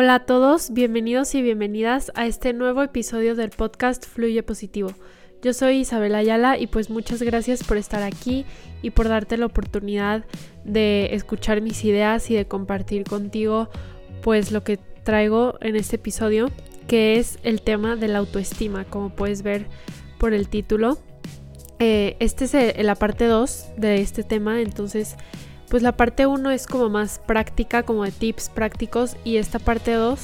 Hola a todos, bienvenidos y bienvenidas a este nuevo episodio del podcast Fluye Positivo. Yo soy Isabel Ayala y pues muchas gracias por estar aquí y por darte la oportunidad de escuchar mis ideas y de compartir contigo pues lo que traigo en este episodio que es el tema de la autoestima como puedes ver por el título. Eh, este es la parte 2 de este tema entonces pues la parte 1 es como más práctica, como de tips prácticos y esta parte 2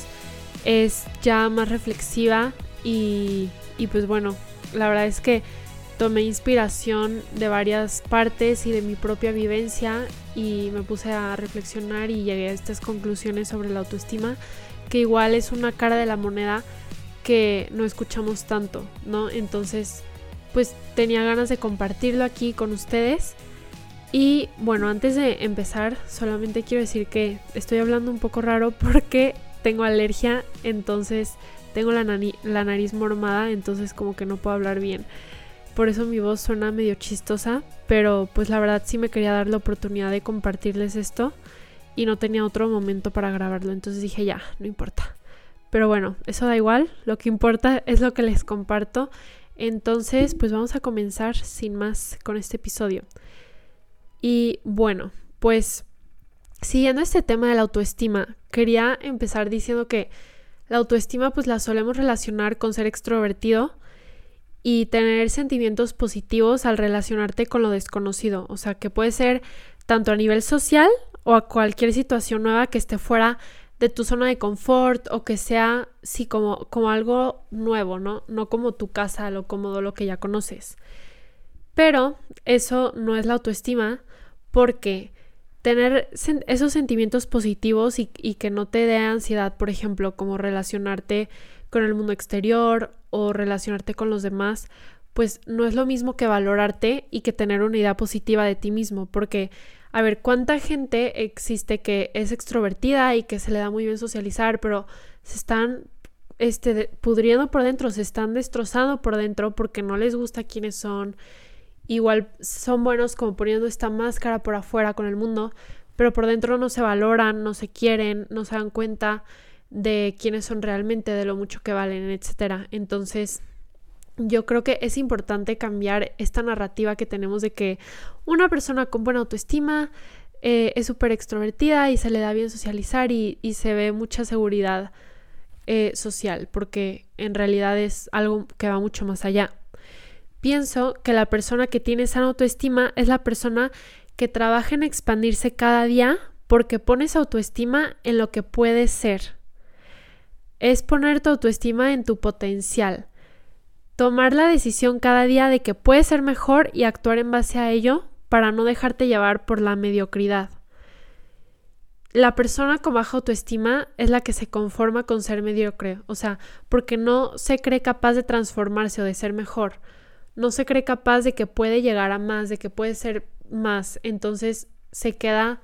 es ya más reflexiva y, y pues bueno, la verdad es que tomé inspiración de varias partes y de mi propia vivencia y me puse a reflexionar y llegué a estas conclusiones sobre la autoestima que igual es una cara de la moneda que no escuchamos tanto, ¿no? Entonces, pues tenía ganas de compartirlo aquí con ustedes y bueno, antes de empezar, solamente quiero decir que estoy hablando un poco raro porque tengo alergia, entonces tengo la, nariz mormada, entonces como que no puedo hablar bien. Por eso mi voz suena medio chistosa, pero pues la verdad sí me quería dar la oportunidad de compartirles esto y no tenía otro momento para grabarlo, entonces dije ya, no importa. Pero bueno, eso da igual, lo que importa es lo que les comparto. Entonces, pues vamos a comenzar sin más con este episodio. Y bueno, pues siguiendo este tema de la autoestima, quería empezar diciendo que la autoestima pues la solemos relacionar con ser extrovertido y tener sentimientos positivos al relacionarte con lo desconocido, o sea, que puede ser tanto a nivel social o a cualquier situación nueva que esté fuera de tu zona de confort o que sea sí como, como algo nuevo, ¿no? No como tu casa, lo cómodo, lo que ya conoces. Pero eso no es la autoestima, porque tener esos sentimientos positivos y, que no te dé ansiedad, por ejemplo, como relacionarte con el mundo exterior o relacionarte con los demás, pues no es lo mismo que valorarte y que tener una idea positiva de ti mismo, porque a ver, ¿cuánta gente existe que es extrovertida y que se le da muy bien socializar, pero se están este, pudriendo por dentro, se están destrozando por dentro porque no les gusta quiénes son, igual son buenos como poniendo esta máscara por afuera con el mundo, pero por dentro no se valoran, no se quieren, no se dan cuenta de quiénes son realmente, de lo mucho que valen, etcétera. Entonces, yo creo que es importante cambiar esta narrativa que tenemos de que una persona con buena autoestima eh, es súper extrovertida y se le da bien socializar y, se ve mucha seguridad eh, social, porque en realidad es algo que va mucho más allá. Pienso que la persona que tiene sana autoestima es la persona que trabaja en expandirse cada día porque pones autoestima en lo que puedes ser. Es poner tu autoestima en tu potencial. Tomar la decisión cada día de que puedes ser mejor y actuar en base a ello para no dejarte llevar por la mediocridad. La persona con baja autoestima es la que se conforma con ser mediocre, o sea, porque no se cree capaz de transformarse o de ser mejor no se cree capaz de que puede llegar a más, de que puede ser más, entonces se queda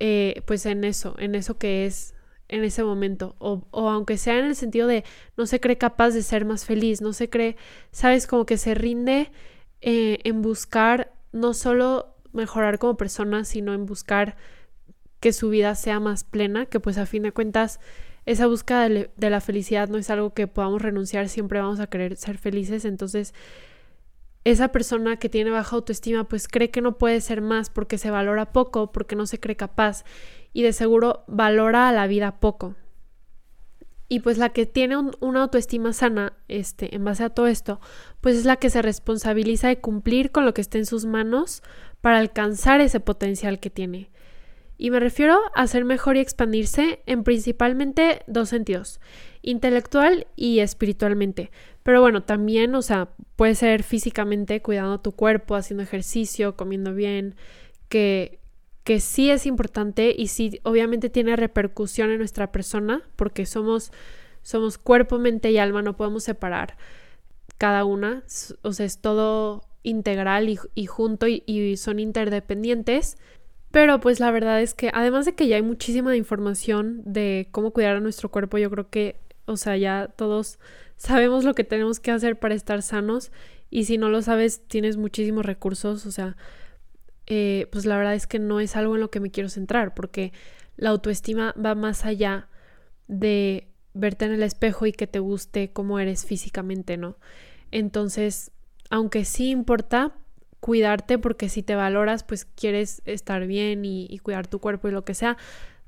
eh, pues en eso, en eso que es en ese momento, o, o, aunque sea en el sentido de no se cree capaz de ser más feliz, no se cree, sabes, como que se rinde eh, en buscar no solo mejorar como persona, sino en buscar que su vida sea más plena, que pues a fin de cuentas esa búsqueda de, de la felicidad no es algo que podamos renunciar, siempre vamos a querer ser felices, entonces esa persona que tiene baja autoestima pues cree que no puede ser más porque se valora poco, porque no se cree capaz y de seguro valora a la vida poco. Y pues la que tiene una autoestima sana, este, en base a todo esto, pues es la que se responsabiliza de cumplir con lo que esté en sus manos para alcanzar ese potencial que tiene. Y me refiero a ser mejor y expandirse en principalmente dos sentidos, intelectual y espiritualmente. Pero bueno, también, o sea, puede ser físicamente cuidando tu cuerpo, haciendo ejercicio, comiendo bien, que, que sí es importante y sí obviamente tiene repercusión en nuestra persona porque somos, somos cuerpo, mente y alma, no podemos separar cada una, o sea, es todo integral y, junto y, y son interdependientes. Pero pues la verdad es que además de que ya hay muchísima información de cómo cuidar a nuestro cuerpo, yo creo que, o sea, ya todos sabemos lo que tenemos que hacer para estar sanos y si no lo sabes tienes muchísimos recursos, o sea, eh, pues la verdad es que no es algo en lo que me quiero centrar porque la autoestima va más allá de verte en el espejo y que te guste cómo eres físicamente, ¿no? Entonces, aunque sí importa cuidarte porque si te valoras, pues quieres estar bien y, cuidar tu cuerpo y lo que sea,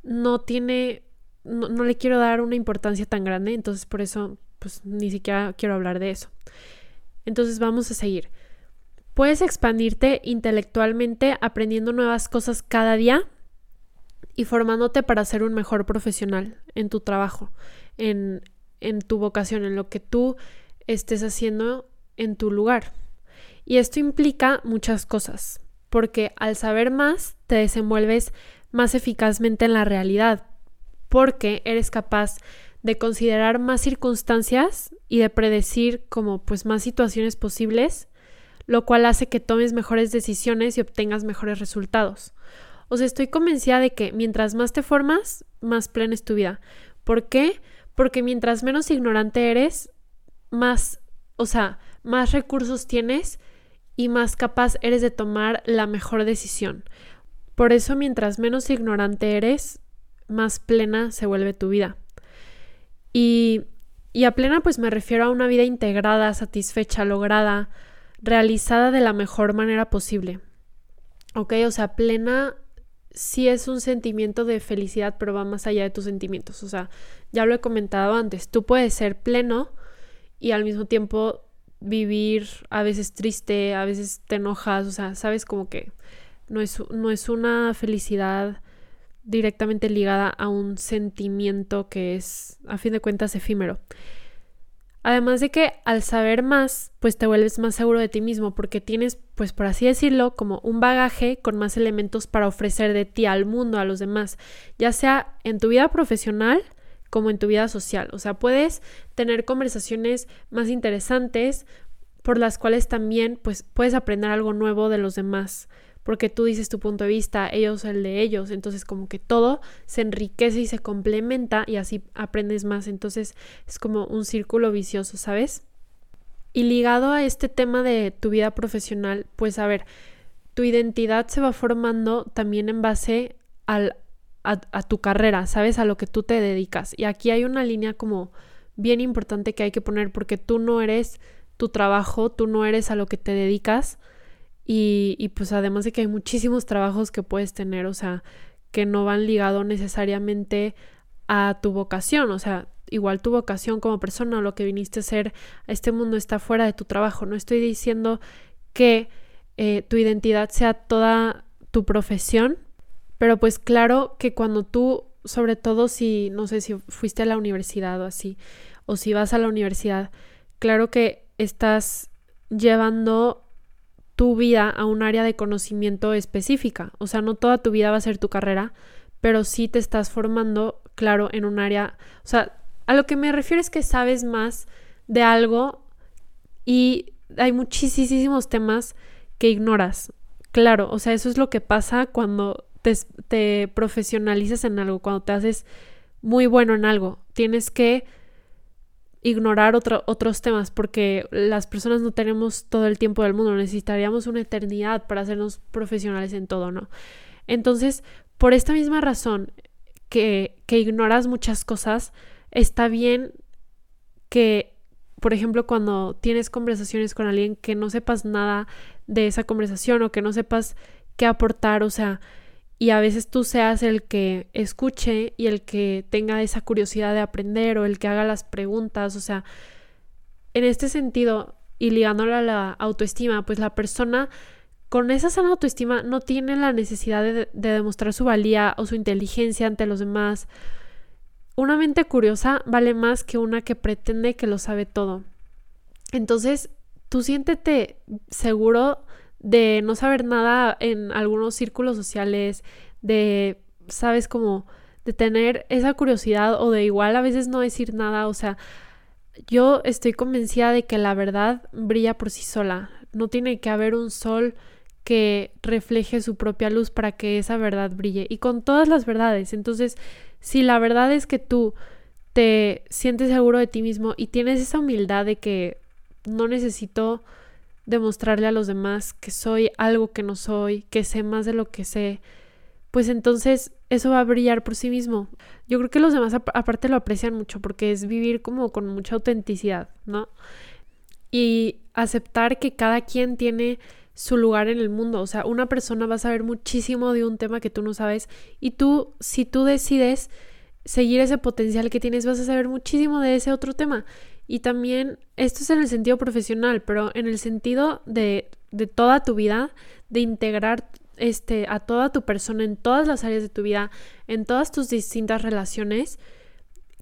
no tiene, no, no, le quiero dar una importancia tan grande, entonces por eso, pues ni siquiera quiero hablar de eso. Entonces vamos a seguir. Puedes expandirte intelectualmente aprendiendo nuevas cosas cada día y formándote para ser un mejor profesional en tu trabajo, en, en tu vocación, en lo que tú estés haciendo en tu lugar. Y esto implica muchas cosas, porque al saber más te desenvuelves más eficazmente en la realidad, porque eres capaz de considerar más circunstancias y de predecir como pues más situaciones posibles lo cual hace que tomes mejores decisiones y obtengas mejores resultados. O sea, estoy convencida de que mientras más te formas, más plena es tu vida. ¿Por qué? Porque mientras menos ignorante eres, más, o sea, más recursos tienes y más capaz eres de tomar la mejor decisión. Por eso, mientras menos ignorante eres, más plena se vuelve tu vida. Y, y a plena pues me refiero a una vida integrada, satisfecha, lograda, realizada de la mejor manera posible. ¿Ok? O sea, plena sí es un sentimiento de felicidad, pero va más allá de tus sentimientos. O sea, ya lo he comentado antes, tú puedes ser pleno y al mismo tiempo vivir a veces triste, a veces te enojas, o sea, sabes como que no es, no es una felicidad directamente ligada a un sentimiento que es, a fin de cuentas, efímero. Además de que al saber más, pues te vuelves más seguro de ti mismo porque tienes, pues por así decirlo, como un bagaje con más elementos para ofrecer de ti al mundo, a los demás, ya sea en tu vida profesional como en tu vida social. O sea, puedes tener conversaciones más interesantes por las cuales también pues puedes aprender algo nuevo de los demás porque tú dices tu punto de vista, ellos el de ellos, entonces como que todo se enriquece y se complementa y así aprendes más, entonces es como un círculo vicioso, ¿sabes? Y ligado a este tema de tu vida profesional, pues a ver, tu identidad se va formando también en base al, a, a tu carrera, ¿sabes? A lo que tú te dedicas. Y aquí hay una línea como bien importante que hay que poner porque tú no eres tu trabajo, tú no eres a lo que te dedicas, y, pues además de que hay muchísimos trabajos que puedes tener, o sea, que no van ligados necesariamente a tu vocación, o sea, igual tu vocación como persona lo que viniste a a este mundo está fuera de tu trabajo. No estoy diciendo que eh, tu identidad sea toda tu profesión, pero pues claro que cuando tú, sobre todo si, no sé si fuiste a la universidad o así, o si vas a la universidad, claro que estás llevando tu vida a un área de conocimiento específica. O sea, no toda tu vida va a ser tu carrera, pero sí te estás formando, claro, en un área. O sea, a lo que me refiero es que sabes más de algo y hay muchísimos temas que ignoras. Claro, o sea, eso es lo que pasa cuando te, te profesionalizas en algo, cuando te haces muy bueno en algo. Tienes que ignorar otros temas porque las personas no tenemos todo el tiempo del mundo, necesitaríamos una eternidad para hacernos profesionales en todo, ¿no? Entonces, por esta misma razón que, que ignoras muchas cosas, está bien que, por ejemplo, cuando tienes conversaciones con alguien que no sepas nada de esa conversación o que no sepas qué aportar, o sea, y a veces tú seas el que escuche y el que tenga esa curiosidad de aprender o el que haga las preguntas, o sea, en este sentido y ligándolo a la autoestima, pues la persona con esa sana autoestima no tiene la necesidad de, de demostrar su valía o su inteligencia ante los demás. Una mente curiosa vale más que una que pretende que lo sabe todo. Entonces, tú siéntete seguro de no saber nada en algunos círculos sociales, de, sabes, como de tener esa curiosidad o de igual a veces no decir nada, o sea, yo estoy convencida de que la verdad brilla por sí sola, no tiene que haber un sol que refleje su propia luz para que esa verdad brille. Y con todas las verdades. Entonces, si la verdad es que tú te sientes seguro de ti mismo y tienes esa humildad de que no necesito demostrarle a los demás que soy algo que no soy, que sé más de lo que sé, pues entonces eso va a brillar por sí mismo. Yo creo que los demás aparte lo aprecian mucho porque es vivir como con mucha autenticidad, ¿no? Y aceptar que cada quien tiene su lugar en el mundo. O sea, una persona va a saber muchísimo de un tema que tú no sabes y tú, si tú decides seguir ese potencial que tienes, vas a saber muchísimo de ese otro tema. Y también, esto es en el sentido profesional, pero en el sentido de, de toda tu vida, de integrar este, a toda tu persona en todas las áreas de tu vida, en todas tus distintas relaciones,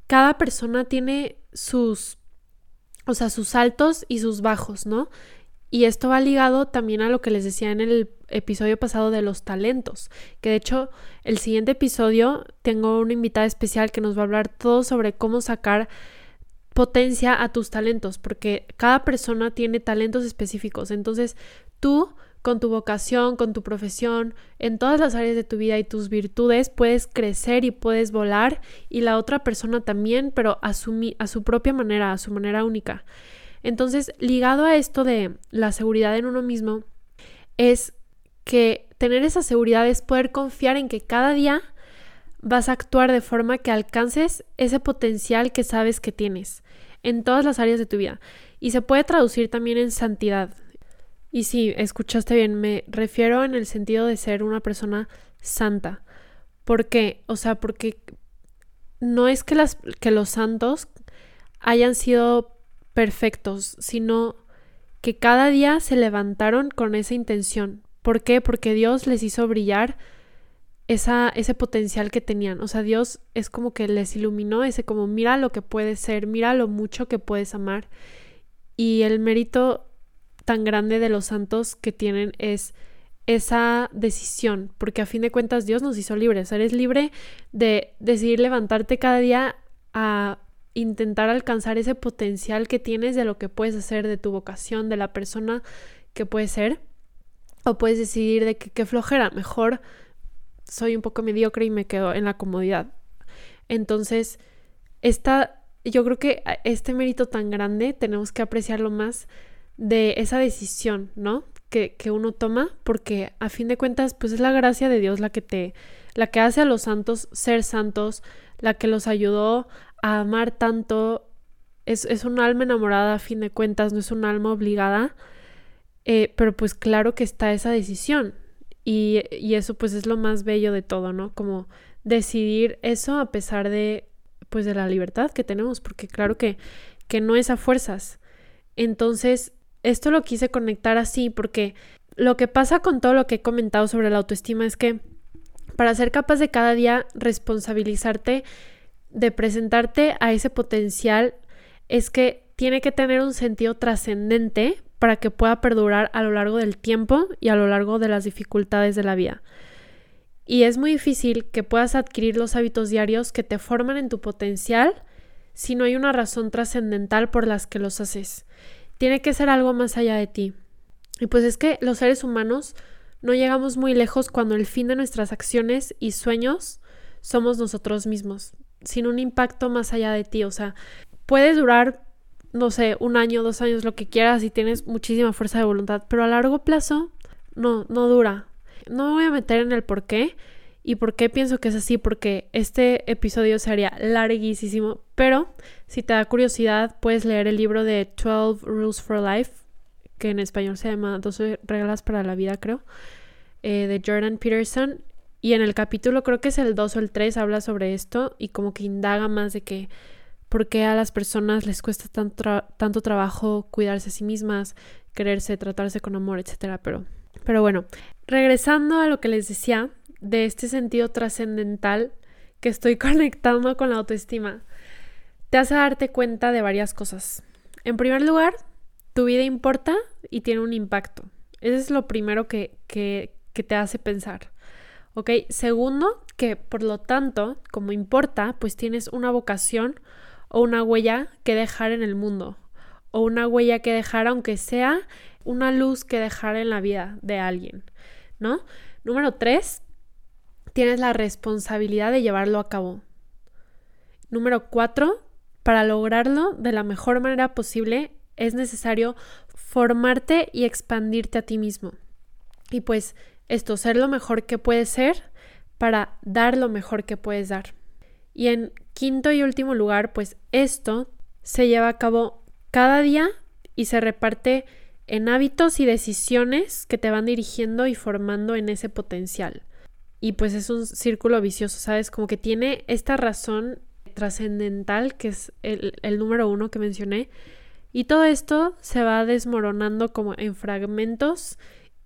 cada persona tiene sus, o sea, sus altos y sus bajos, ¿no? Y esto va ligado también a lo que les decía en el episodio pasado de los talentos, que de hecho el siguiente episodio tengo una invitada especial que nos va a hablar todo sobre cómo sacar potencia a tus talentos, porque cada persona tiene talentos específicos. Entonces, tú con tu vocación, con tu profesión, en todas las áreas de tu vida y tus virtudes, puedes crecer y puedes volar y la otra persona también, pero a su, a su propia manera, a su manera única. Entonces, ligado a esto de la seguridad en uno mismo, es que tener esa seguridad es poder confiar en que cada día vas a actuar de forma que alcances ese potencial que sabes que tienes en todas las áreas de tu vida. Y se puede traducir también en santidad. Y sí, escuchaste bien, me refiero en el sentido de ser una persona santa. ¿Por qué? O sea, porque no es que, las, que los santos hayan sido perfectos, sino que cada día se levantaron con esa intención. ¿Por qué? Porque Dios les hizo brillar esa, ese potencial que tenían. O sea, Dios es como que les iluminó ese como mira lo que puedes ser, mira lo mucho que puedes amar. Y el mérito tan grande de los santos que tienen es esa decisión, porque a fin de cuentas Dios nos hizo libres, eres libre de decidir levantarte cada día a intentar alcanzar ese potencial que tienes de lo que puedes hacer, de tu vocación, de la persona que puedes ser, o puedes decidir de qué flojera, mejor soy un poco mediocre y me quedo en la comodidad. Entonces, esta, yo creo que este mérito tan grande tenemos que apreciarlo más de esa decisión, ¿no? Que, que, uno toma, porque a fin de cuentas, pues es la gracia de Dios la que te, la que hace a los santos ser santos, la que los ayudó a amar tanto. Es, es un alma enamorada a fin de cuentas, no es un alma obligada. Eh, pero pues claro que está esa decisión. Y, y eso pues es lo más bello de todo, ¿no? Como decidir eso a pesar de pues de la libertad que tenemos, porque claro que, que no es a fuerzas. Entonces, esto lo quise conectar así porque lo que pasa con todo lo que he comentado sobre la autoestima es que para ser capaz de cada día responsabilizarte, de presentarte a ese potencial, es que tiene que tener un sentido trascendente para que pueda perdurar a lo largo del tiempo y a lo largo de las dificultades de la vida. Y es muy difícil que puedas adquirir los hábitos diarios que te forman en tu potencial si no hay una razón trascendental por las que los haces. Tiene que ser algo más allá de ti. Y pues es que los seres humanos no llegamos muy lejos cuando el fin de nuestras acciones y sueños somos nosotros mismos, sin un impacto más allá de ti. O sea, puede durar, no sé, un año, dos años, lo que quieras y tienes muchísima fuerza de voluntad, pero a largo plazo no, no dura. No me voy a meter en el por qué, ¿Y por qué pienso que es así? Porque este episodio sería larguísimo, pero si te da curiosidad puedes leer el libro de 12 Rules for Life, que en español se llama 12 reglas para la vida, creo, eh, de Jordan Peterson. Y en el capítulo, creo que es el 2 o el 3, habla sobre esto y como que indaga más de que por qué a las personas les cuesta tanto, tanto trabajo cuidarse a sí mismas, quererse, tratarse con amor, etc. Pero, pero bueno, regresando a lo que les decía, de este sentido trascendental que estoy conectando con la autoestima, te hace darte cuenta de varias cosas. En primer lugar, tu vida importa y tiene un impacto. Eso es lo primero que, que, que te hace pensar. ¿Ok? Segundo, que por lo tanto, como importa, pues tienes una vocación o una huella que dejar en el mundo. O una huella que dejar, aunque sea una luz que dejar en la vida de alguien. ¿No? Número tres, tienes la responsabilidad de llevarlo a cabo. Número cuatro, para lograrlo de la mejor manera posible es necesario formarte y expandirte a ti mismo. Y pues esto, ser lo mejor que puedes ser para dar lo mejor que puedes dar. Y en quinto y último lugar, pues esto se lleva a cabo cada día y se reparte en hábitos y decisiones que te van dirigiendo y formando en ese potencial. Y pues es un círculo vicioso, ¿sabes? Como que tiene esta razón trascendental, que es el, número uno que mencioné. Y todo esto se va desmoronando como en fragmentos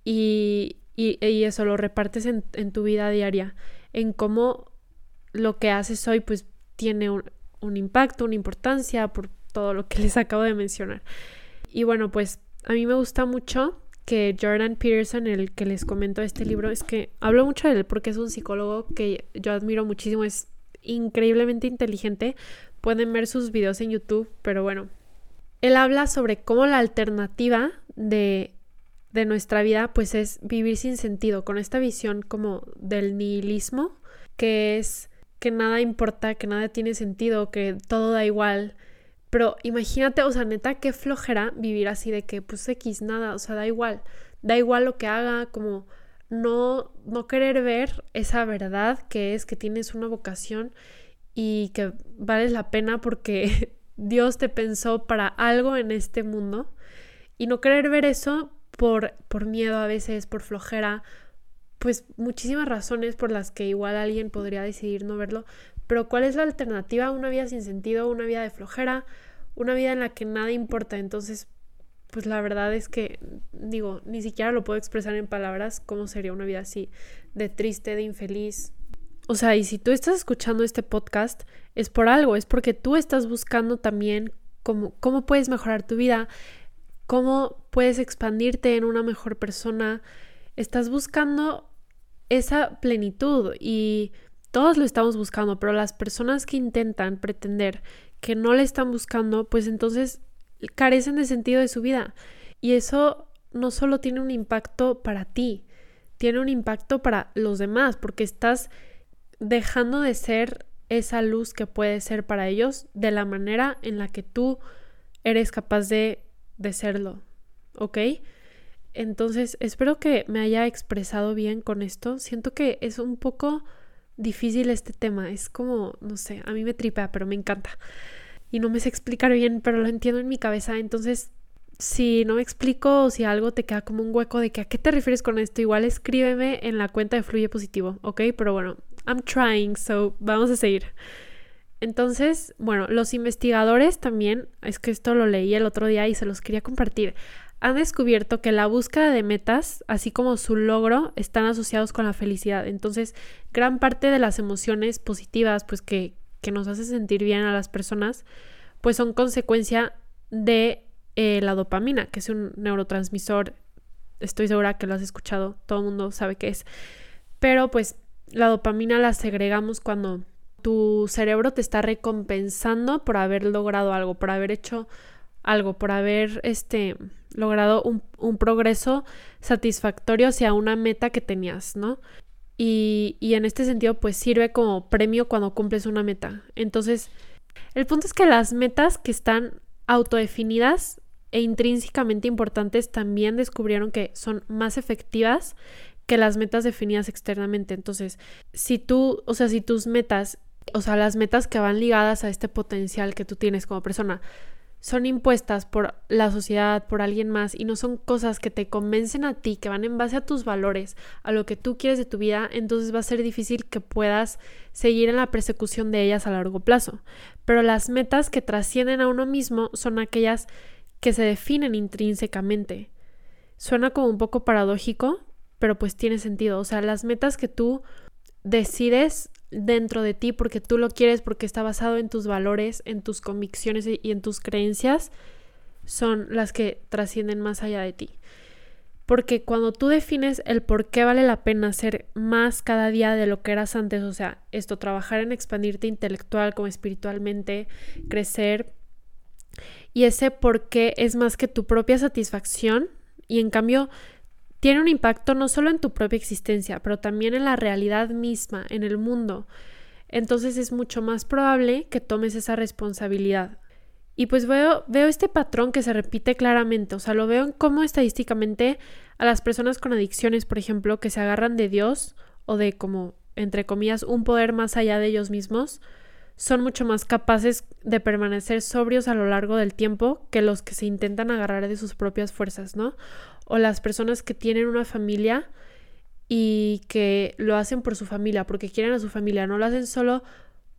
y, y, eso lo repartes en, en, tu vida diaria, en cómo lo que haces hoy pues tiene un, impacto, una importancia por todo lo que les acabo de mencionar. Y bueno, pues a mí me gusta mucho que Jordan Peterson, el que les comento este libro, es que hablo mucho de él porque es un psicólogo que yo admiro muchísimo, es increíblemente inteligente. Pueden ver sus videos en YouTube, pero bueno. Él habla sobre cómo la alternativa de, de nuestra vida pues es vivir sin sentido, con esta visión como del nihilismo, que es que nada importa, que nada tiene sentido, que todo da igual. Pero imagínate, o sea, neta, qué flojera vivir así de que pues X, nada, o sea, da igual, da igual lo que haga, como no, no querer ver esa verdad que es que tienes una vocación y que vales la pena porque Dios te pensó para algo en este mundo y no querer ver eso por, por miedo a veces, por flojera, pues muchísimas razones por las que igual alguien podría decidir no verlo, pero ¿cuál es la alternativa? Una vida sin sentido, una vida de flojera, una vida en la que nada importa. Entonces, pues la verdad es que, digo, ni siquiera lo puedo expresar en palabras cómo sería una vida así, de triste, de infeliz. O sea, y si tú estás escuchando este podcast, es por algo, es porque tú estás buscando también cómo, cómo puedes mejorar tu vida, cómo puedes expandirte en una mejor persona. Estás buscando esa plenitud y todos lo estamos buscando, pero las personas que intentan pretender que no le están buscando, pues entonces carecen de sentido de su vida. Y eso no solo tiene un impacto para ti, tiene un impacto para los demás, porque estás dejando de ser esa luz que puede ser para ellos de la manera en la que tú eres capaz de, de serlo, ¿ok? Entonces, espero que me haya expresado bien con esto. Siento que es un poco difícil este tema. Es como, no sé, a mí me tripea, pero me encanta. Y no me sé explicar bien, pero lo entiendo en mi cabeza. Entonces, si no me explico o si algo te queda como un hueco de que a qué te refieres con esto, igual escríbeme en la cuenta de Fluye Positivo, ¿ok? Pero bueno, I'm trying, so vamos a seguir. Entonces, bueno, los investigadores también, es que esto lo leí el otro día y se los quería compartir han descubierto que la búsqueda de metas, así como su logro, están asociados con la felicidad. Entonces, gran parte de las emociones positivas, pues que, que nos hace sentir bien a las personas, pues son consecuencia de eh, la dopamina, que es un neurotransmisor. Estoy segura que lo has escuchado, todo el mundo sabe qué es. Pero pues la dopamina la segregamos cuando tu cerebro te está recompensando por haber logrado algo, por haber hecho algo, por haber este, logrado un, progreso satisfactorio hacia una meta que tenías, ¿no? Y, y, en este sentido, pues sirve como premio cuando cumples una meta. Entonces, el punto es que las metas que están autodefinidas e intrínsecamente importantes también descubrieron que son más efectivas que las metas definidas externamente. Entonces, si tú, o sea, si tus metas, o sea, las metas que van ligadas a este potencial que tú tienes como persona, son impuestas por la sociedad, por alguien más, y no son cosas que te convencen a ti, que van en base a tus valores, a lo que tú quieres de tu vida, entonces va a ser difícil que puedas seguir en la persecución de ellas a largo plazo. Pero las metas que trascienden a uno mismo son aquellas que se definen intrínsecamente. Suena como un poco paradójico, pero pues tiene sentido. O sea, las metas que tú decides dentro de ti porque tú lo quieres, porque está basado en tus valores, en tus convicciones y en tus creencias, son las que trascienden más allá de ti. Porque cuando tú defines el por qué vale la pena ser más cada día de lo que eras antes, o sea, esto, trabajar en expandirte intelectual como espiritualmente, crecer, y ese por qué es más que tu propia satisfacción, y en cambio tiene un impacto no solo en tu propia existencia, pero también en la realidad misma, en el mundo. Entonces es mucho más probable que tomes esa responsabilidad. Y pues veo, veo este patrón que se repite claramente, o sea, lo veo en cómo estadísticamente a las personas con adicciones, por ejemplo, que se agarran de Dios o de como entre comillas, un poder más allá de ellos mismos, son mucho más capaces de permanecer sobrios a lo largo del tiempo que los que se intentan agarrar de sus propias fuerzas, ¿no? O las personas que tienen una familia y que lo hacen por su familia, porque quieren a su familia, no lo hacen solo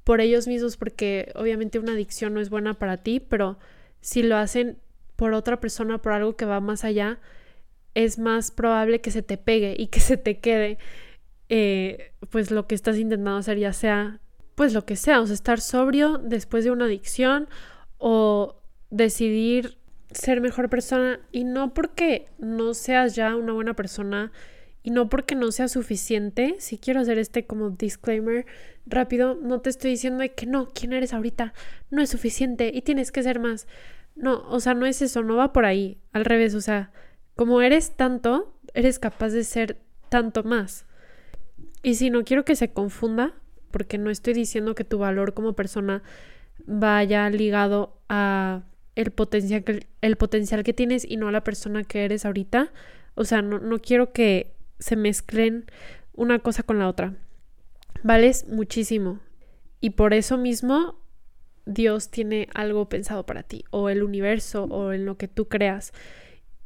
por ellos mismos, porque obviamente una adicción no es buena para ti, pero si lo hacen por otra persona, por algo que va más allá, es más probable que se te pegue y que se te quede eh, pues lo que estás intentando hacer, ya sea pues lo que sea, o sea, estar sobrio después de una adicción o decidir ser mejor persona y no porque no seas ya una buena persona y no porque no sea suficiente, si quiero hacer este como disclaimer rápido, no te estoy diciendo que no, quién eres ahorita no es suficiente y tienes que ser más. No, o sea, no es eso, no va por ahí, al revés, o sea, como eres tanto, eres capaz de ser tanto más. Y si no quiero que se confunda, porque no estoy diciendo que tu valor como persona vaya ligado a el potencial que, el potencial que tienes y no a la persona que eres ahorita. O sea, no, no quiero que se mezclen una cosa con la otra. Vales muchísimo. Y por eso mismo Dios tiene algo pensado para ti, o el universo, o en lo que tú creas.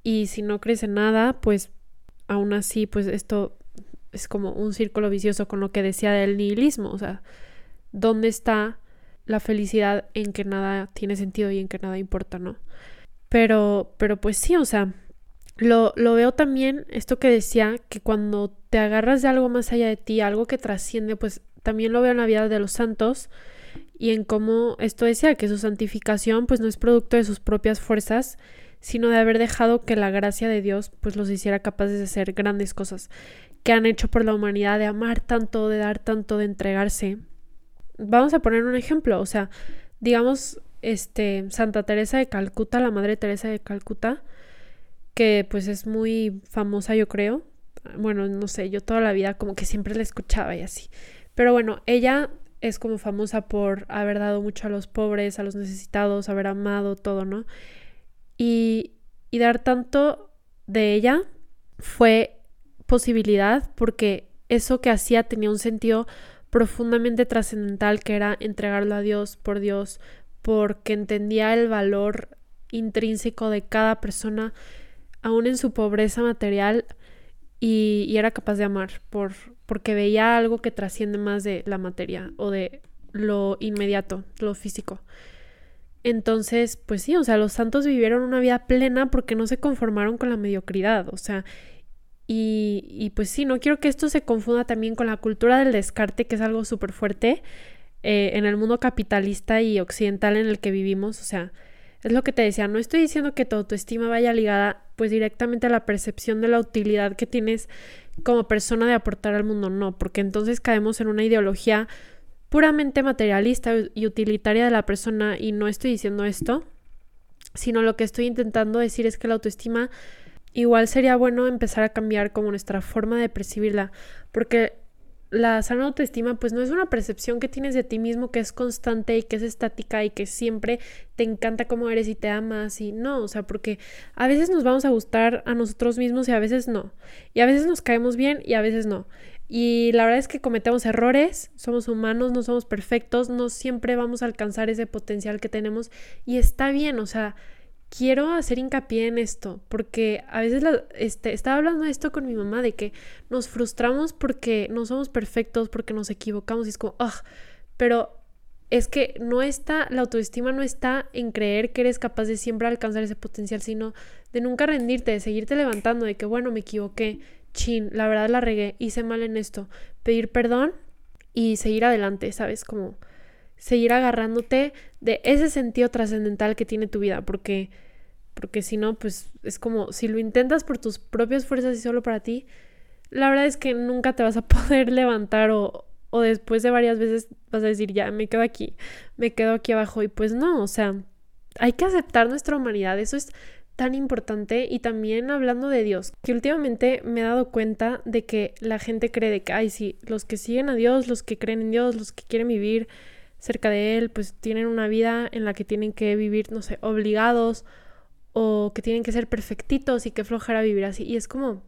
Y si no crees en nada, pues aún así, pues esto es como un círculo vicioso con lo que decía del nihilismo. O sea, ¿dónde está la felicidad en que nada tiene sentido y en que nada importa, no? Pero, pero pues sí, o sea, lo, lo, veo también, esto que decía, que cuando te agarras de algo más allá de ti, algo que trasciende, pues también lo veo en la vida de los santos y en cómo esto decía, que su santificación pues no es producto de sus propias fuerzas, sino de haber dejado que la gracia de Dios pues los hiciera capaces de hacer grandes cosas que han hecho por la humanidad, de amar tanto, de dar tanto, de entregarse. Vamos a poner un ejemplo, o sea, digamos, este, Santa Teresa de Calcuta, la Madre Teresa de Calcuta, que pues es muy famosa, yo creo. Bueno, no sé, yo toda la vida como que siempre la escuchaba y así. Pero bueno, ella es como famosa por haber dado mucho a los pobres, a los necesitados, haber amado todo, ¿no? Y, y dar tanto de ella fue posibilidad porque eso que hacía tenía un sentido profundamente trascendental que era entregarlo a Dios por Dios, porque entendía el valor intrínseco de cada persona aún en su pobreza material, y, era capaz de amar por, porque veía algo que trasciende más de la materia o de lo inmediato, lo físico. Entonces, pues sí, o sea, los santos vivieron una vida plena porque no se conformaron con la mediocridad, o sea, y, y pues sí, no quiero que esto se confunda también con la cultura del descarte, que es algo súper fuerte eh, en el mundo capitalista y occidental en el que vivimos, o sea, es lo que te decía, no estoy diciendo que tu autoestima vaya ligada pues directamente a la percepción de la utilidad que tienes como persona de aportar al mundo, no, porque entonces caemos en una ideología puramente materialista y utilitaria de la persona y no estoy diciendo esto, sino lo que estoy intentando decir es que la autoestima igual sería bueno empezar a cambiar como nuestra forma de percibirla, porque la sana autoestima pues no es una percepción que tienes de ti mismo que es constante y que es estática y que siempre te encanta cómo eres y te amas y no, o sea, porque a veces nos vamos a gustar a nosotros mismos y a veces no. Y a veces nos caemos bien y a veces no. Y la verdad es que cometemos errores, somos humanos, no somos perfectos, no siempre vamos a alcanzar ese potencial que tenemos y está bien, o sea, quiero hacer hincapié en esto, porque a veces este, estaba hablando de esto con mi mamá, de que nos frustramos porque no somos perfectos, porque nos equivocamos y es como, ah, pero es que no está, la autoestima no está en creer que eres capaz de siempre alcanzar ese potencial, sino de nunca rendirte, de seguirte levantando, de que, bueno, me equivoqué, chin, la verdad la regué, hice mal en esto, pedir perdón y seguir adelante, ¿sabes? Como seguir agarrándote de ese sentido trascendental que tiene tu vida, porque, porque si no, pues es como si lo intentas por tus propias fuerzas y solo para ti, la verdad es que nunca te vas a poder levantar o, o después de varias veces vas a decir, ya, me quedo aquí, me quedo aquí abajo y pues no, o sea, hay que aceptar nuestra humanidad, eso es tan importante y también hablando de Dios, que últimamente me he dado cuenta de que la gente cree de que, ay, sí, los que siguen a Dios, los que creen en Dios, los que quieren vivir cerca de él, pues tienen una vida en la que tienen que vivir, no sé, obligados o que tienen que ser perfectitos y que flojera vivir así. Y es como,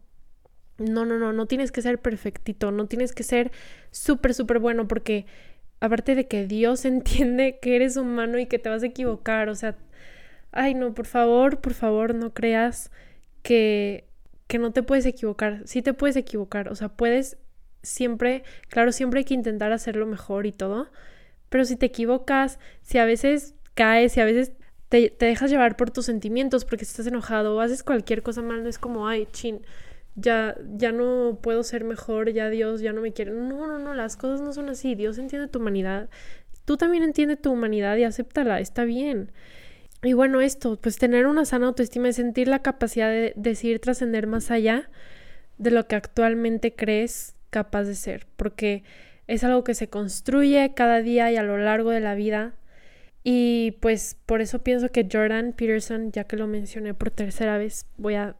No, no, no, no tienes que ser perfectito, no tienes que ser súper, súper bueno porque aparte de que Dios entiende que eres humano y que te vas a equivocar, o sea, ay no, por favor, por favor, no creas que, que no te puedes equivocar, sí te puedes equivocar, o sea, puedes siempre, claro, siempre hay que intentar hacerlo mejor y todo, pero si te equivocas, si a veces caes, si a veces te, te dejas llevar por tus sentimientos porque estás enojado o haces cualquier cosa mal, no es como, ay, chin, ya, ya no puedo ser mejor, ya Dios ya no me quiere. No, no, no, las cosas no son así. Dios entiende tu humanidad. Tú también entiendes tu humanidad y acéptala, está bien. Y bueno, esto, pues tener una sana autoestima y sentir la capacidad de decidir trascender más allá de lo que actualmente crees capaz de ser, porque es algo que se construye cada día y a lo largo de la vida. Y pues por eso pienso que Jordan Peterson, ya que lo mencioné por tercera vez, voy a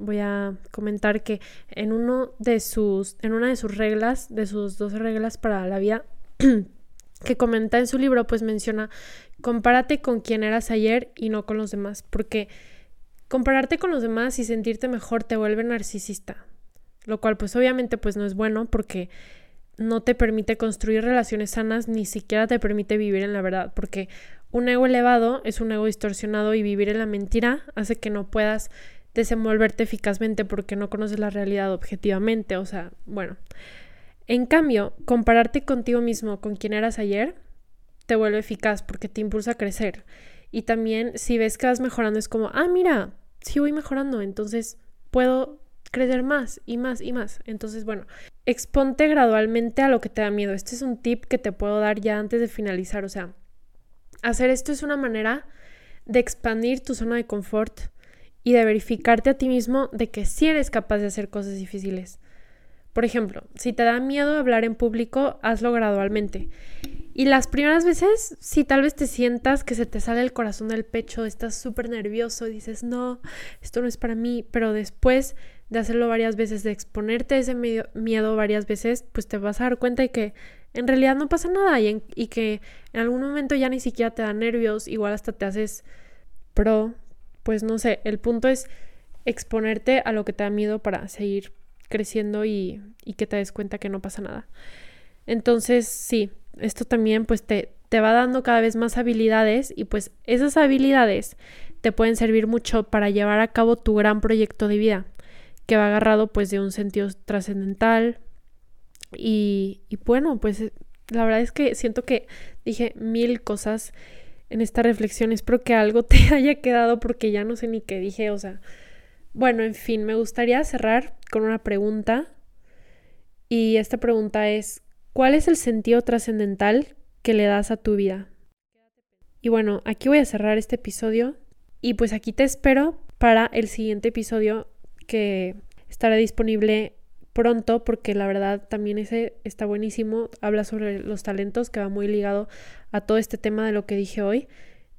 voy a comentar que en uno de sus, en una de sus reglas, de sus dos reglas para la vida, que comenta en su libro, pues menciona, compárate con quien eras ayer y no con los demás, porque compararte con los demás y sentirte mejor te vuelve narcisista, lo cual pues obviamente pues no es bueno porque no te permite construir relaciones sanas, ni siquiera te permite vivir en la verdad, porque un ego elevado es un ego distorsionado y vivir en la mentira hace que no puedas desenvolverte eficazmente porque no conoces la realidad objetivamente, o sea, bueno. En cambio, compararte contigo mismo con quien eras ayer te vuelve eficaz porque te impulsa a crecer. Y también si ves que vas mejorando es como, ah, mira, sí voy mejorando, entonces puedo crecer más y más y más. Entonces, bueno, exponte gradualmente a lo que te da miedo. Este es un tip que te puedo dar ya antes de finalizar. O sea, hacer esto es una manera de expandir tu zona de confort y de verificarte a ti mismo de que sí eres capaz de hacer cosas difíciles. Por ejemplo, si te da miedo hablar en público, hazlo gradualmente. Y las primeras veces, si tal vez te sientas que se te sale el corazón del pecho, estás súper nervioso, dices, no, esto no es para mí, pero después de hacerlo varias veces, de exponerte a ese miedo varias veces, pues te vas a dar cuenta de que en realidad no pasa nada y, y que en algún momento ya ni siquiera te da nervios, igual hasta te haces pro, pues no sé, el punto es exponerte a lo que te da miedo para seguir creciendo y, que te des cuenta que no pasa nada. Entonces, sí, esto también pues te, te va dando cada vez más habilidades y pues esas habilidades te pueden servir mucho para llevar a cabo tu gran proyecto de vida, que va agarrado pues de un sentido trascendental y, y bueno, pues la verdad es que siento que dije mil cosas en esta reflexión. Espero que algo te haya quedado porque ya no sé ni qué dije. O sea, bueno, en fin, me gustaría cerrar con una pregunta. Y esta pregunta es, ¿cuál es el sentido trascendental que le das a tu vida? Y bueno, aquí voy a cerrar este episodio. Y pues aquí te espero para el siguiente episodio que estará disponible pronto porque la verdad también ese está buenísimo. Habla sobre los talentos que va muy ligado a todo este tema de lo que dije hoy.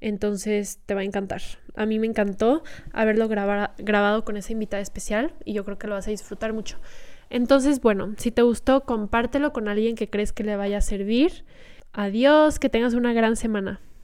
Entonces te va a encantar. A mí me encantó haberlo grabado con esa invitada especial y yo creo que lo vas a disfrutar mucho. Entonces, bueno, si te gustó, compártelo con alguien que crees que le vaya a servir. Adiós, que tengas una gran semana.